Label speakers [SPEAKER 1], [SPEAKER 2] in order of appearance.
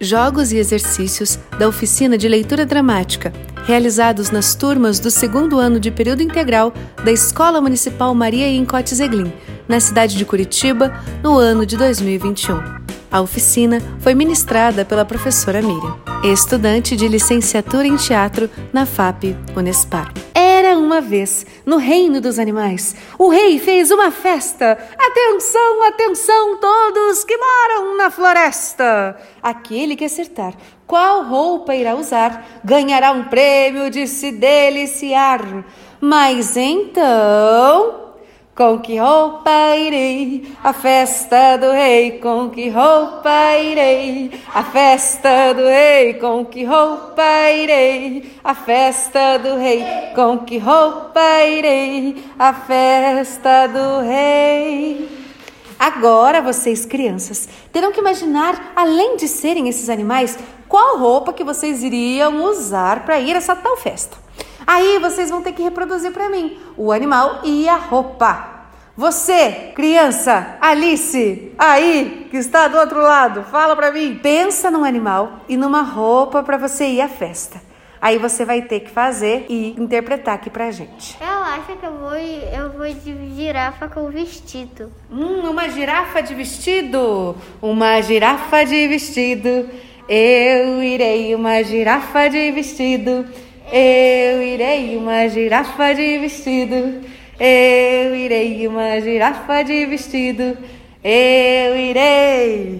[SPEAKER 1] jogos e exercícios da oficina de leitura dramática, realizados nas turmas do segundo ano de período integral da Escola Municipal Maria Incote Zeglin, na cidade de Curitiba, no ano de 2021. A oficina foi ministrada pela professora Miriam, estudante de licenciatura em teatro na FAP Unespar. Era uma vez, no reino dos animais, o rei fez uma festa. Atenção, atenção, todos que moram na floresta! Aquele que acertar qual roupa irá usar ganhará um prêmio de se deliciar. Mas então. Com que roupa irei à festa do rei? Com que roupa irei à festa do rei? Com que roupa irei à festa do rei? Com que roupa irei à festa do rei? Agora vocês, crianças, terão que imaginar, além de serem esses animais, qual roupa que vocês iriam usar para ir a essa tal festa. Aí vocês vão ter que reproduzir para mim o animal e a roupa. Você, criança, Alice, aí que está do outro lado, fala para mim. Pensa num animal e numa roupa para você ir à festa. Aí você vai ter que fazer e interpretar aqui pra gente.
[SPEAKER 2] Eu acho que eu vou, eu vou de girafa com vestido.
[SPEAKER 1] Hum, uma girafa de vestido? Uma girafa de vestido. Eu irei uma girafa de vestido. Eu irei uma girafa de vestido. Eu irei uma girafa de vestido. Eu irei.